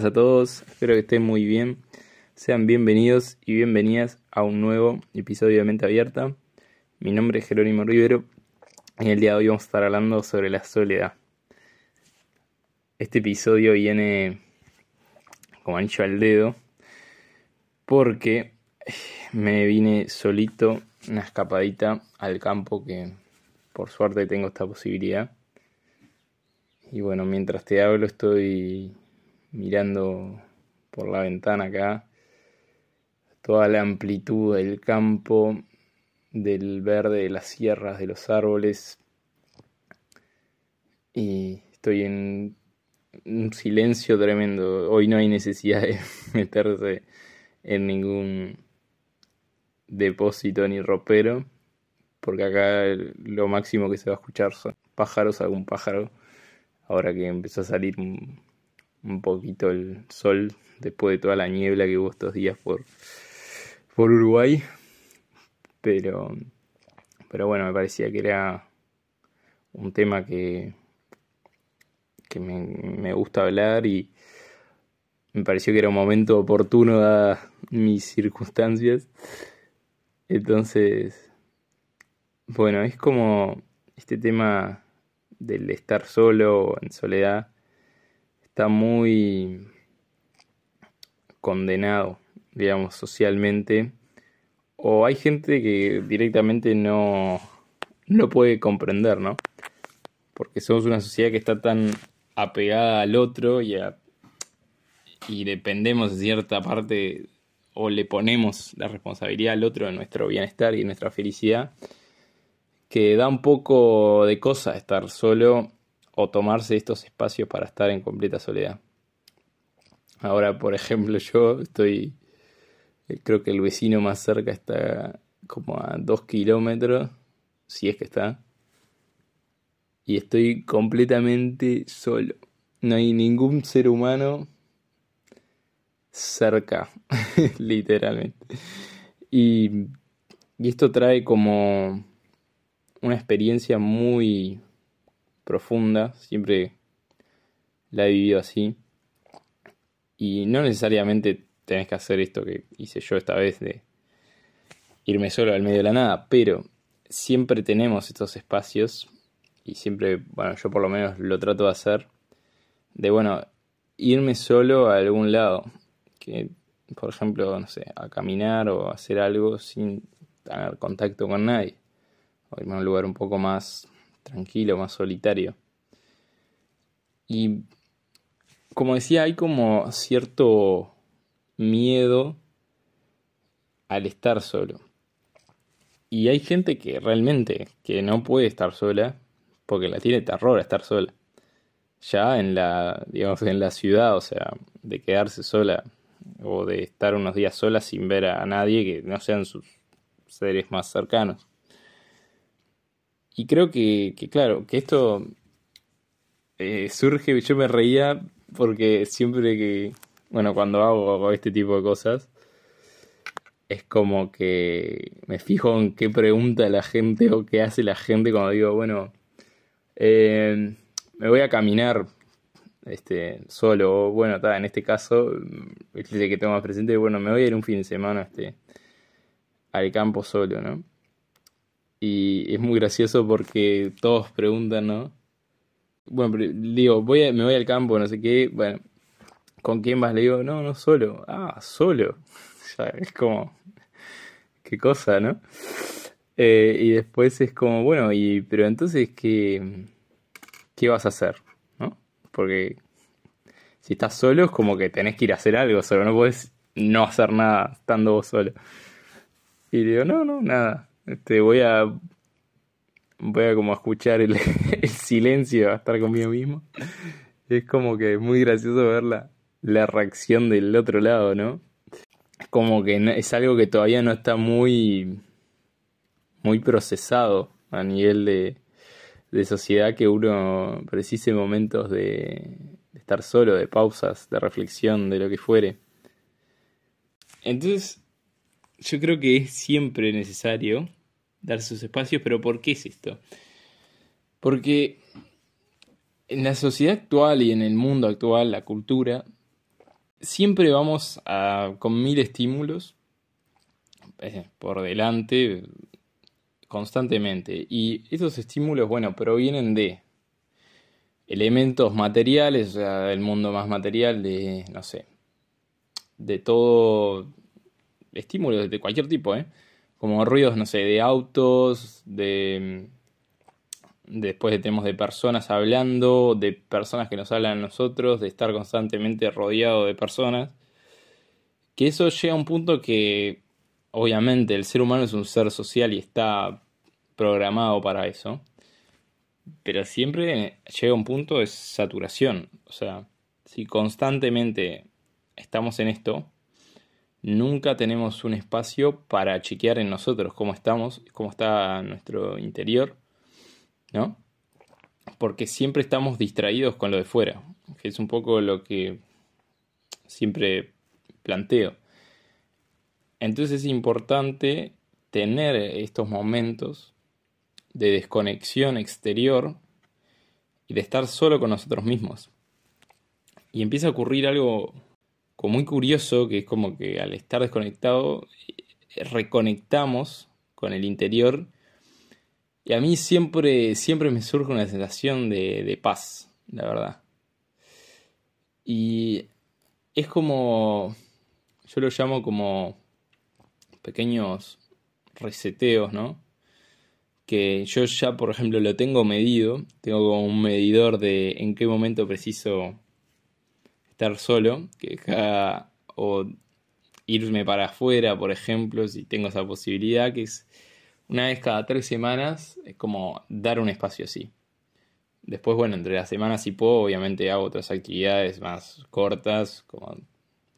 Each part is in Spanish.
Buenas a todos, espero que estén muy bien. Sean bienvenidos y bienvenidas a un nuevo episodio de Mente Abierta. Mi nombre es Jerónimo Rivero y el día de hoy vamos a estar hablando sobre la soledad. Este episodio viene como ancho al dedo porque me vine solito una escapadita al campo que por suerte tengo esta posibilidad. Y bueno, mientras te hablo estoy mirando por la ventana acá toda la amplitud del campo, del verde de las sierras, de los árboles. Y estoy en un silencio tremendo. Hoy no hay necesidad de meterse en ningún depósito ni ropero, porque acá lo máximo que se va a escuchar son pájaros, algún pájaro. Ahora que empezó a salir un poquito el sol después de toda la niebla que hubo estos días por, por Uruguay. Pero, pero bueno, me parecía que era un tema que, que me, me gusta hablar y me pareció que era un momento oportuno dadas mis circunstancias. Entonces, bueno, es como este tema del estar solo en soledad está muy condenado, digamos, socialmente. O hay gente que directamente no lo puede comprender, ¿no? Porque somos una sociedad que está tan apegada al otro y, y dependemos de cierta parte o le ponemos la responsabilidad al otro de nuestro bienestar y nuestra felicidad, que da un poco de cosa estar solo o tomarse estos espacios para estar en completa soledad. Ahora, por ejemplo, yo estoy, eh, creo que el vecino más cerca está como a dos kilómetros, si es que está, y estoy completamente solo. No hay ningún ser humano cerca, literalmente. Y, y esto trae como una experiencia muy profunda, siempre la he vivido así. Y no necesariamente tenés que hacer esto que hice yo esta vez de irme solo al medio de la nada, pero siempre tenemos estos espacios y siempre, bueno, yo por lo menos lo trato de hacer, de, bueno, irme solo a algún lado, que, por ejemplo, no sé, a caminar o hacer algo sin tener contacto con nadie, o irme a un lugar un poco más tranquilo, más solitario. Y como decía, hay como cierto miedo al estar solo. Y hay gente que realmente que no puede estar sola porque la tiene terror a estar sola. Ya en la, digamos, en la ciudad, o sea, de quedarse sola o de estar unos días sola sin ver a nadie que no sean sus seres más cercanos. Y creo que, claro, que esto eh, surge, yo me reía porque siempre que, bueno, cuando hago este tipo de cosas, es como que me fijo en qué pregunta la gente o qué hace la gente cuando digo, bueno, eh, me voy a caminar este, solo, o bueno, está, en este caso, el que tengo más presente, bueno, me voy a ir un fin de semana este, al campo solo, ¿no? Y es muy gracioso porque todos preguntan, ¿no? Bueno, digo, voy me voy al campo, no sé qué. Bueno, ¿con quién vas? Le digo, no, no solo. Ah, solo. ya, es como, qué cosa, ¿no? Eh, y después es como, bueno, y pero entonces, ¿qué, ¿qué vas a hacer? ¿No? Porque si estás solo es como que tenés que ir a hacer algo solo, no puedes no hacer nada estando vos solo. Y digo, no, no, nada. Este, voy a. Voy a como escuchar el, silencio, a estar conmigo mismo. Es como que es muy gracioso ver la, la reacción del otro lado, ¿no? Como que es algo que todavía no está muy. muy procesado a nivel de, de sociedad que uno precise momentos de estar solo, de pausas, de reflexión, de lo que fuere. Entonces, yo creo que es siempre necesario dar sus espacios, pero ¿por qué es esto? Porque en la sociedad actual y en el mundo actual, la cultura siempre vamos a, con mil estímulos eh, por delante constantemente. Y esos estímulos, bueno, provienen de elementos materiales, o sea, del mundo más material, de, no sé, de todo estímulos de cualquier tipo, ¿eh? Como ruidos, no sé, de autos, de... Después tenemos de personas hablando, de personas que nos hablan a nosotros, de estar constantemente rodeado de personas. Que eso llega a un punto que, obviamente, el ser humano es un ser social y está programado para eso. Pero siempre llega un punto de saturación. O sea, si constantemente estamos en esto, nunca tenemos un espacio para chequear en nosotros cómo estamos, cómo está nuestro interior, ¿no? Porque siempre estamos distraídos con lo de fuera, que es un poco lo que siempre planteo. Entonces es importante tener estos momentos de desconexión exterior y de estar solo con nosotros mismos. Y empieza a ocurrir algo como muy curioso, que es como que al estar desconectado, eh, reconectamos con el interior. Y a mí siempre, siempre me surge una sensación de, de paz, la verdad. Y es como, yo lo llamo como pequeños reseteos, ¿no? Que yo ya, por ejemplo, lo tengo medido, tengo como un medidor de en qué momento preciso estar solo, que o irme para afuera, por ejemplo, si tengo esa posibilidad, que es una vez cada tres semanas, es como dar un espacio así. Después, bueno, entre las semanas si puedo, obviamente hago otras actividades más cortas, como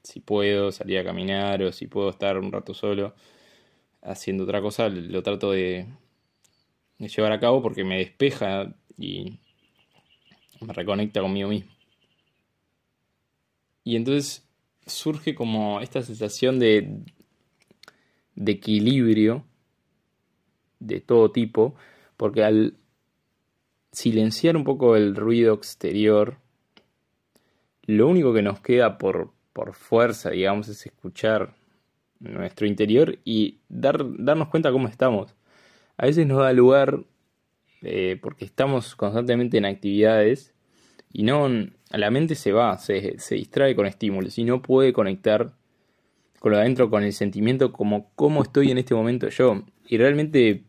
si puedo salir a caminar o si puedo estar un rato solo haciendo otra cosa, lo trato de, de llevar a cabo porque me despeja y me reconecta conmigo mismo. Y entonces surge como esta sensación de, de equilibrio de todo tipo, porque al silenciar un poco el ruido exterior, lo único que nos queda por, por fuerza, digamos, es escuchar nuestro interior y dar, darnos cuenta cómo estamos. A veces nos da lugar, eh, porque estamos constantemente en actividades, y no la mente se va, se, distrae con estímulos y no puede conectar con lo adentro, con el sentimiento como cómo estoy en este momento yo. Y realmente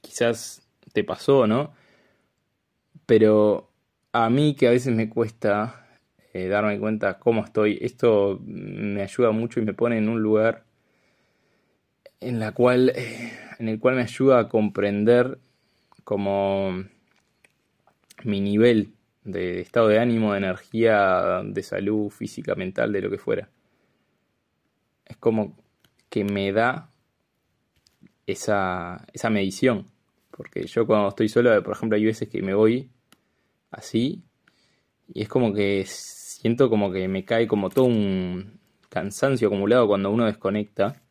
quizás te pasó, ¿no? Pero a mí que a veces me cuesta eh, darme cuenta cómo estoy, esto me ayuda mucho y me pone en un lugar en la cual eh, en el cual me ayuda a comprender como mi nivel de estado de ánimo, de energía, de salud física, mental, de lo que fuera. Es como que me da esa, esa medición. Porque yo cuando estoy solo, por ejemplo, hay veces que me voy así y es como que siento como que me cae como todo un cansancio acumulado cuando uno desconecta.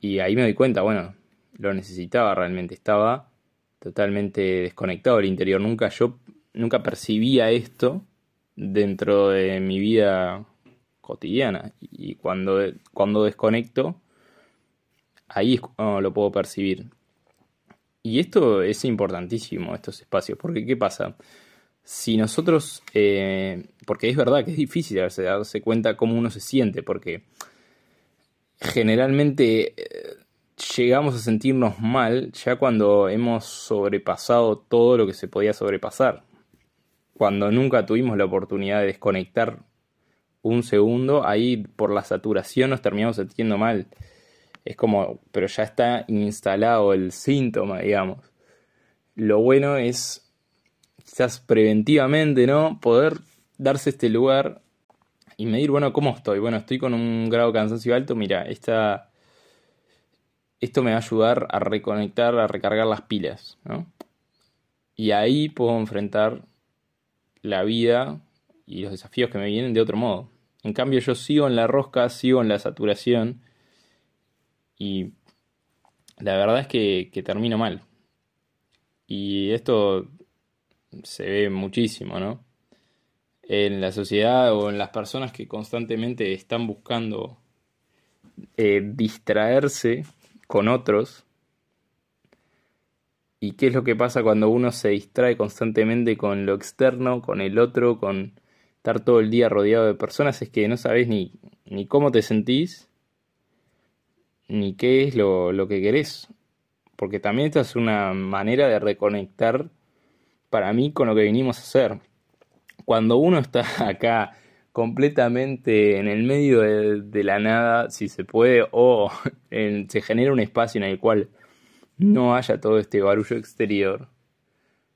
Y ahí me doy cuenta, bueno, lo necesitaba realmente, estaba totalmente desconectado del interior. Nunca yo nunca percibía esto dentro de mi vida cotidiana. Y cuando, cuando desconecto, ahí lo puedo percibir. Y esto es importantísimo, estos espacios, porque ¿qué pasa? Si nosotros, eh, porque es verdad que es difícil darse, darse cuenta cómo uno se siente, porque generalmente eh, llegamos a sentirnos mal ya cuando hemos sobrepasado todo lo que se podía sobrepasar cuando nunca tuvimos la oportunidad de desconectar un segundo, ahí por la saturación nos terminamos sintiendo mal. Es como, pero ya está instalado el síntoma, digamos. Lo bueno es, quizás preventivamente, ¿no? Poder darse este lugar y medir, bueno, ¿cómo estoy? Bueno, estoy con un grado de cansancio alto, mira, esta, esto me va a ayudar a reconectar, a recargar las pilas, ¿no? Y ahí puedo enfrentar la vida y los desafíos que me vienen de otro modo. En cambio yo sigo en la rosca, sigo en la saturación y la verdad es que, termino mal. Y esto se ve muchísimo, ¿no? en la sociedad o en las personas que constantemente están buscando eh, distraerse con otros. ¿Y qué es lo que pasa cuando uno se distrae constantemente con lo externo, con el otro, con estar todo el día rodeado de personas? Es que no sabes ni, ni cómo te sentís, ni qué es lo, lo que querés. Porque también esta es una manera de reconectar para mí con lo que vinimos a hacer. Cuando uno está acá completamente en el medio de, la nada, si se puede, o se genera un espacio en el cual no haya todo este barullo exterior,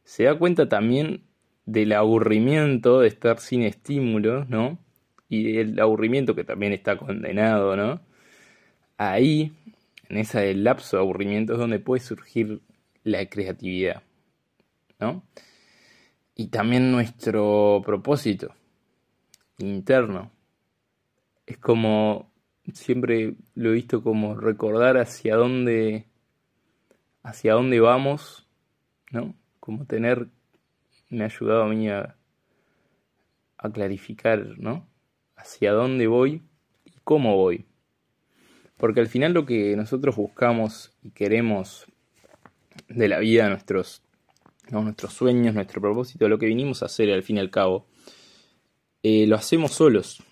se da cuenta también del aburrimiento de estar sin estímulos, ¿no? Y el aburrimiento que también está condenado, ¿no? Ahí, en ese lapso de aburrimiento, es donde puede surgir la creatividad, ¿no? Y también nuestro propósito interno. Es como, siempre lo he visto como recordar hacia dónde, hacia dónde vamos, ¿no? Como tener, me ha ayudado a mí a, a clarificar, ¿no? Hacia dónde voy y cómo voy. Porque al final lo que nosotros buscamos y queremos de la vida, nuestros, nuestros sueños, nuestro propósito, lo que vinimos a hacer al fin y al cabo, eh, lo hacemos solos.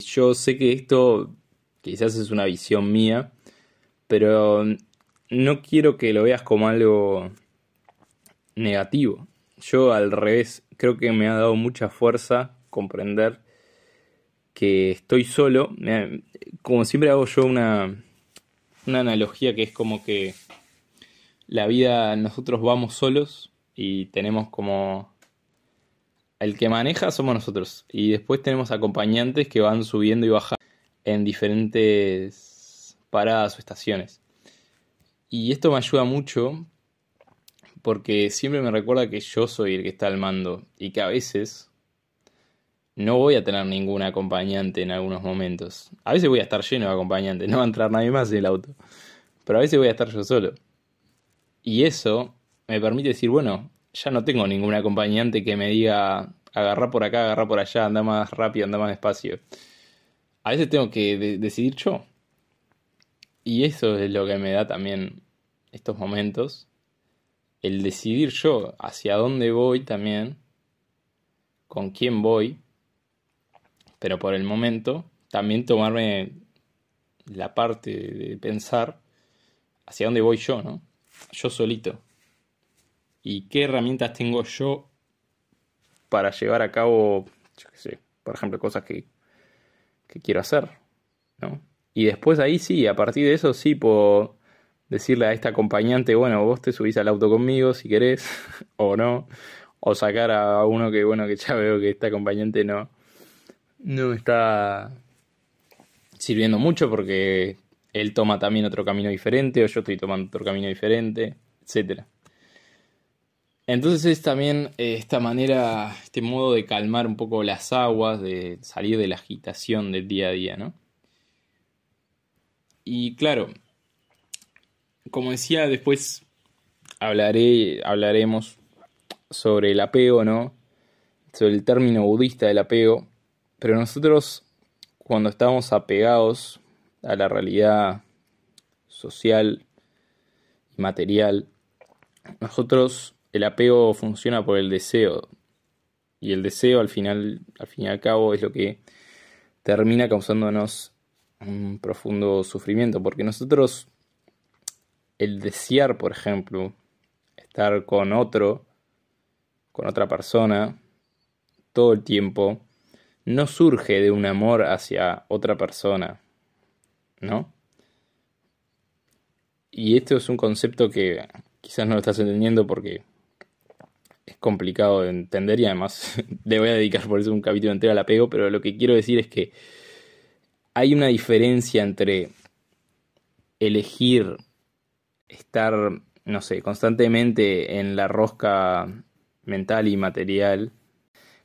Yo sé que esto quizás es una visión mía, pero no quiero que lo veas como algo negativo. Yo al revés, creo que me ha dado mucha fuerza comprender que estoy solo. Como siempre hago yo una, una analogía que es como que la vida nosotros vamos solos y tenemos como el que maneja somos nosotros. Y después tenemos acompañantes que van subiendo y bajando en diferentes paradas o estaciones. Y esto me ayuda mucho porque siempre me recuerda que yo soy el que está al mando y que a veces no voy a tener ningún acompañante en algunos momentos. A veces voy a estar lleno de acompañantes, no va a entrar nadie más en el auto. Pero a veces voy a estar yo solo. Y eso me permite decir, bueno, ya no tengo ningún acompañante que me diga agarrar por acá, agarrar por allá, anda más rápido, anda más despacio. A veces tengo que decidir yo. Y eso es lo que me da también estos momentos. El decidir yo hacia dónde voy también, con quién voy, pero por el momento también tomarme la parte de pensar hacia dónde voy yo, ¿no? Yo solito y qué herramientas tengo yo para llevar a cabo, yo qué sé, por ejemplo, cosas que, que quiero hacer, ¿no? Y después ahí sí, a partir de eso sí puedo decirle a esta acompañante, bueno, vos te subís al auto conmigo si querés, o no, o sacar a uno que, bueno, que ya veo que esta acompañante no, no está sirviendo mucho porque él toma también otro camino diferente, o yo estoy tomando otro camino diferente, etcétera. Entonces es también eh, esta manera, este modo de calmar un poco las aguas, de salir de la agitación del día a día, ¿no? Y claro, como decía, después hablaré, hablaremos sobre el apego, ¿no? Sobre el término budista del apego. Pero nosotros, cuando estamos apegados a la realidad social y material, nosotros el apego funciona por el deseo. Y el deseo al final, al fin y al cabo, es lo que termina causándonos un profundo sufrimiento. Porque nosotros, el desear, por ejemplo, estar con otro, con otra persona, todo el tiempo, no surge de un amor hacia otra persona, ¿no? Y esto es un concepto que quizás no lo estás entendiendo porque es complicado de entender y además le voy a dedicar por eso un capítulo entero al apego, pero lo que quiero decir es que hay una diferencia entre elegir estar, no sé, constantemente en la rosca mental y material,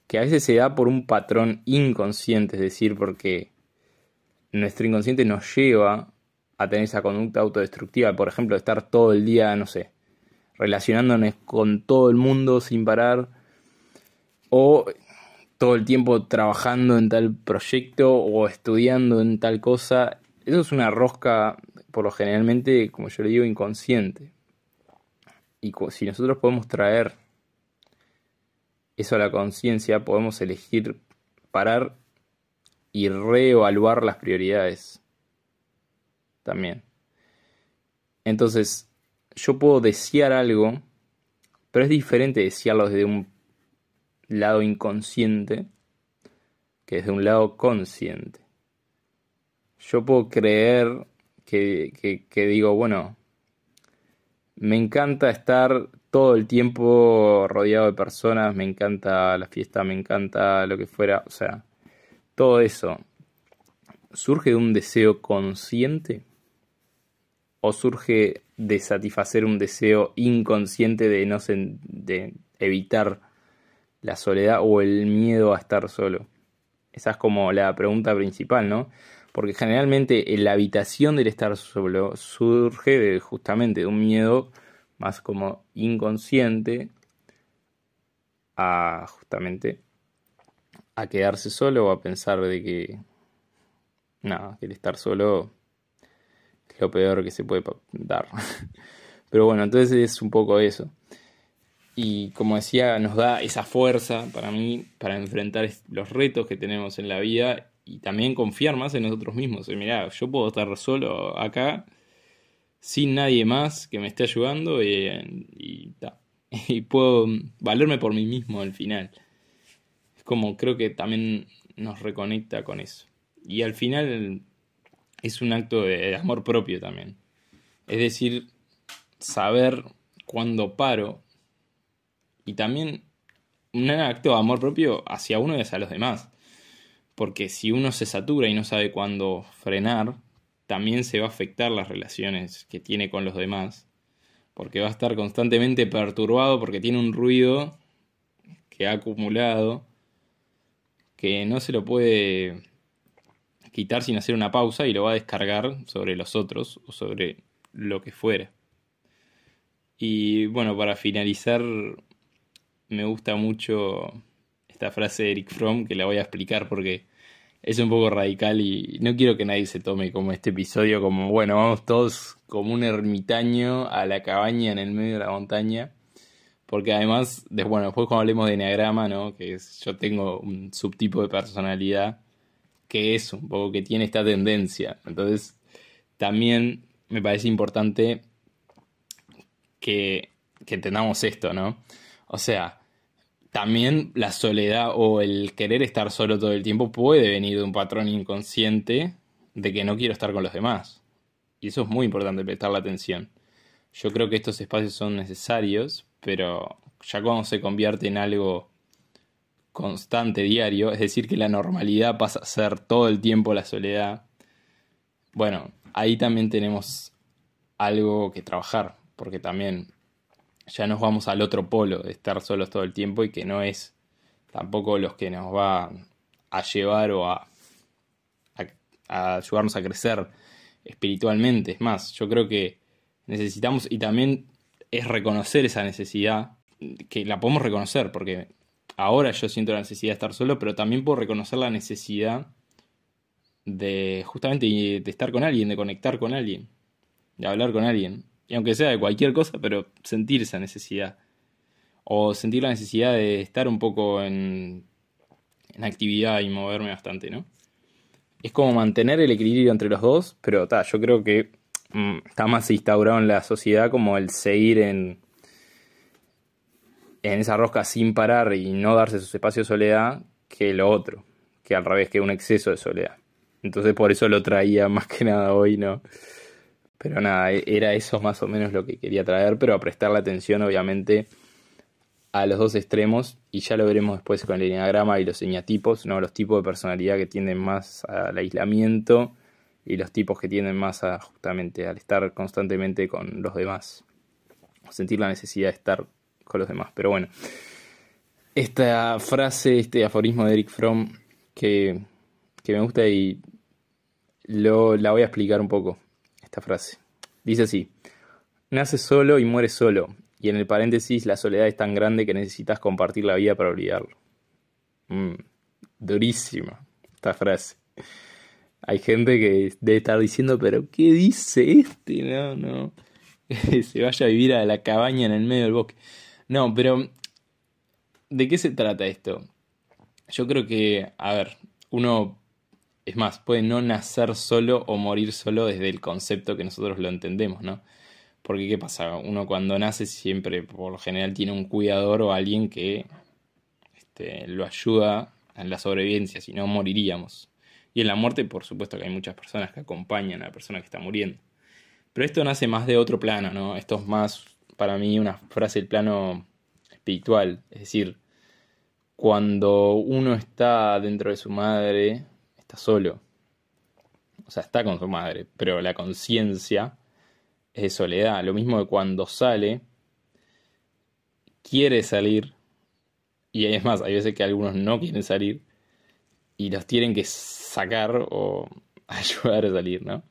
que a veces se da por un patrón inconsciente, es decir, porque nuestro inconsciente nos lleva a tener esa conducta autodestructiva, por ejemplo, estar todo el día, no sé, relacionándonos con todo el mundo sin parar, o todo el tiempo trabajando en tal proyecto o estudiando en tal cosa. Eso es una rosca, por lo generalmente, como yo le digo, inconsciente. Y si nosotros podemos traer eso a la conciencia, podemos elegir parar y reevaluar las prioridades. También. Entonces, yo puedo desear algo, pero es diferente desearlo desde un lado inconsciente que desde un lado consciente. Yo puedo creer que, que digo, bueno, me encanta estar todo el tiempo rodeado de personas, me encanta la fiesta, me encanta lo que fuera, o sea, todo eso. ¿Surge de un deseo consciente? ¿O surge de satisfacer un deseo inconsciente de no de evitar la soledad o el miedo a estar solo? Esa es como la pregunta principal, ¿no? Porque generalmente la habitación del estar solo surge de, justamente de un miedo más como inconsciente a justamente a quedarse solo o a pensar de que nada, que el estar solo lo peor que se puede dar. Pero bueno, entonces es un poco eso. Y como decía, nos da esa fuerza para mí para enfrentar los retos que tenemos en la vida y también confiar más en nosotros mismos. Mira, yo puedo estar solo acá sin nadie más que me esté ayudando y, y, puedo valerme por mí mismo al final. Es como creo que también nos reconecta con eso. Y al final es un acto de amor propio también. Es decir, saber cuándo paro y también un acto de amor propio hacia uno y hacia los demás. Porque si uno se satura y no sabe cuándo frenar, también se va a afectar las relaciones que tiene con los demás, porque va a estar constantemente perturbado porque tiene un ruido que ha acumulado, que no se lo puede quitar sin hacer una pausa y lo va a descargar sobre los otros o sobre lo que fuera. Y bueno, para finalizar, me gusta mucho esta frase de Eric Fromm que la voy a explicar porque es un poco radical y no quiero que nadie se tome como este episodio como, bueno, vamos todos como un ermitaño a la cabaña en el medio de la montaña. Porque además, bueno, después cuando hablemos de enneagrama, ¿no? Que yo tengo un subtipo de personalidad que es un poco que tiene esta tendencia. Entonces, también me parece importante que, que entendamos esto, ¿no? O sea, también la soledad o el querer estar solo todo el tiempo puede venir de un patrón inconsciente de que no quiero estar con los demás. Y eso es muy importante prestar la atención. Yo creo que estos espacios son necesarios, pero ya cuando se convierte en algo constante, diario, es decir, que la normalidad pasa a ser todo el tiempo la soledad, bueno, ahí también tenemos algo que trabajar, porque también ya nos vamos al otro polo de estar solos todo el tiempo y que no es tampoco los que nos va a llevar o a, a, ayudarnos a crecer espiritualmente. Es más, yo creo que necesitamos y también es reconocer esa necesidad, que la podemos reconocer, porque ahora yo siento la necesidad de estar solo, pero también puedo reconocer la necesidad de justamente de estar con alguien, de conectar con alguien, de hablar con alguien y aunque sea de cualquier cosa, pero sentir esa necesidad. O sentir la necesidad de estar un poco en, en actividad y moverme bastante, ¿no? Es como mantener el equilibrio entre los dos, pero ta, yo creo que mm, está más instaurado en la sociedad como el seguir en, en esa rosca sin parar y no darse sus espacios de soledad que lo otro, que al revés, que un exceso de soledad. Entonces por eso lo traía más que nada hoy, ¿no? Pero nada, e-, era eso más o menos lo que quería traer, pero a prestarle atención obviamente a los dos extremos y ya lo veremos después con el enneagrama y los señatipos, ¿no? los tipos de personalidad que tienden más al aislamiento y los tipos que tienden más a justamente al estar constantemente con los demás, sentir la necesidad de estar con los demás. Pero bueno, esta frase, este aforismo de Eric Fromm que, me gusta y lo, la voy a explicar un poco esta frase. Dice así, nace solo y muere solo, y en el paréntesis la soledad es tan grande que necesitas compartir la vida para olvidarlo. Mm, durísima esta frase. Hay gente que debe estar diciendo, pero ¿qué dice este? No, no. Se vaya a vivir a la cabaña en el medio del bosque. No, pero ¿de qué se trata esto? Yo creo que, a ver, uno, es más, puede no nacer solo o morir solo desde el concepto que nosotros lo entendemos, ¿no? Porque ¿qué pasa? Uno cuando nace siempre, por lo general, tiene un cuidador o alguien que este, lo ayuda en la sobrevivencia, si no moriríamos. Y en la muerte, por supuesto que hay muchas personas que acompañan a la persona que está muriendo. Pero esto nace más de otro plano, ¿no? Esto es más, para mí, una frase del plano espiritual. Es decir, cuando uno está dentro de su madre, está solo. O sea, está con su madre, pero la conciencia es de soledad. Lo mismo que cuando sale, quiere salir, y es más, hay veces que algunos no quieren salir, y los tienen que sacar o ayudar a salir, ¿no?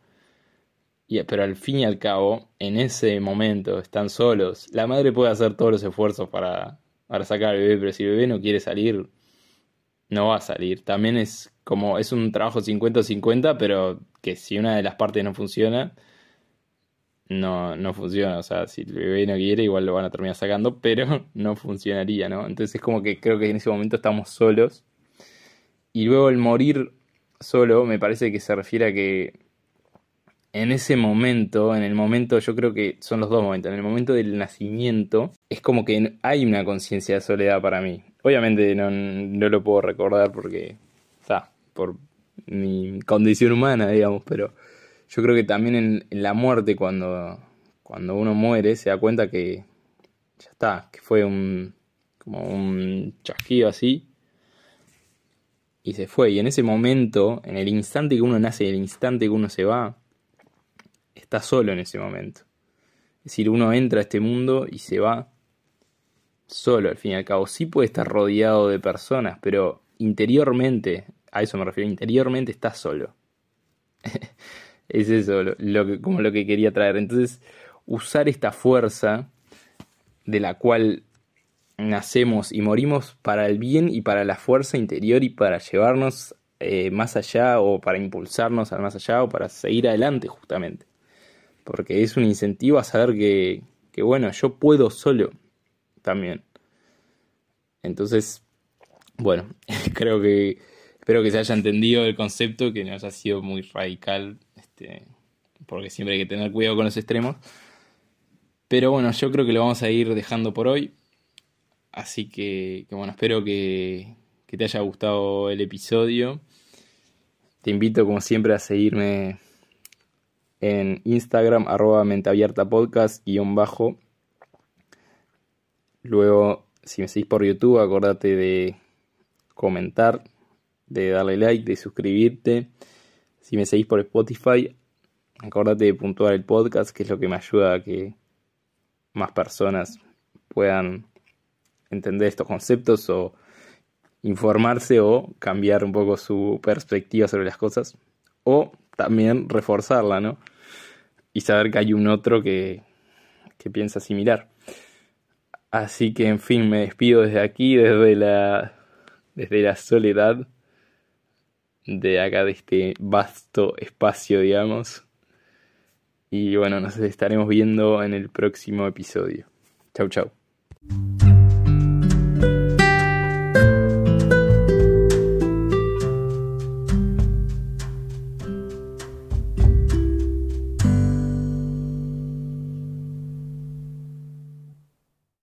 Pero al fin y al cabo, en ese momento están solos. La madre puede hacer todos los esfuerzos para, para sacar al bebé, pero si el bebé no quiere salir, no va a salir. También es como, es un trabajo 50-50, pero que si una de las partes no funciona, no, no funciona. O sea, si el bebé no quiere, igual lo van a terminar sacando, pero no funcionaría, ¿no? Entonces es como que creo que en ese momento estamos solos. Y luego el morir solo me parece que se refiere a que en ese momento, en el momento, yo creo que son los dos momentos, en el momento del nacimiento, es como que hay una conciencia de soledad para mí. Obviamente no, no lo puedo recordar porque está, por mi condición humana, digamos, pero yo creo que también en, la muerte, cuando, cuando uno muere, se da cuenta que ya está, que fue un, como un chasquido así, y se fue. Y en ese momento, en el instante que uno nace, en el instante que uno se va, está solo en ese momento. Es decir, uno entra a este mundo y se va solo, al fin y al cabo. Sí puede estar rodeado de personas, pero interiormente, a eso me refiero, interiormente está solo. es eso, lo, que, como lo que quería traer. Entonces, usar esta fuerza de la cual nacemos y morimos para el bien y para la fuerza interior y para llevarnos eh, más allá o para impulsarnos al más allá o para seguir adelante justamente. Porque es un incentivo a saber que, que bueno, yo puedo solo también. Entonces, bueno, creo que espero que se haya entendido el concepto, que no haya sido muy radical este, porque siempre hay que tener cuidado con los extremos. Pero bueno, yo creo que lo vamos a ir dejando por hoy. Así que, bueno, espero que, que, te haya gustado el episodio. Te invito como siempre a seguirme en Instagram, arroba podcast, guion bajo. Luego, si me seguís por YouTube, acordate de comentar, de darle like, de suscribirte. Si me seguís por Spotify, acordate de puntuar el podcast, que es lo que me ayuda a que más personas puedan entender estos conceptos o informarse o cambiar un poco su perspectiva sobre las cosas. O también reforzarla, ¿no? Y saber que hay un otro que, que piensa similar. Así que, en fin, me despido desde aquí, desde la, desde la soledad de acá, de este vasto espacio, digamos. Y bueno, nos estaremos viendo en el próximo episodio. Chau, chau.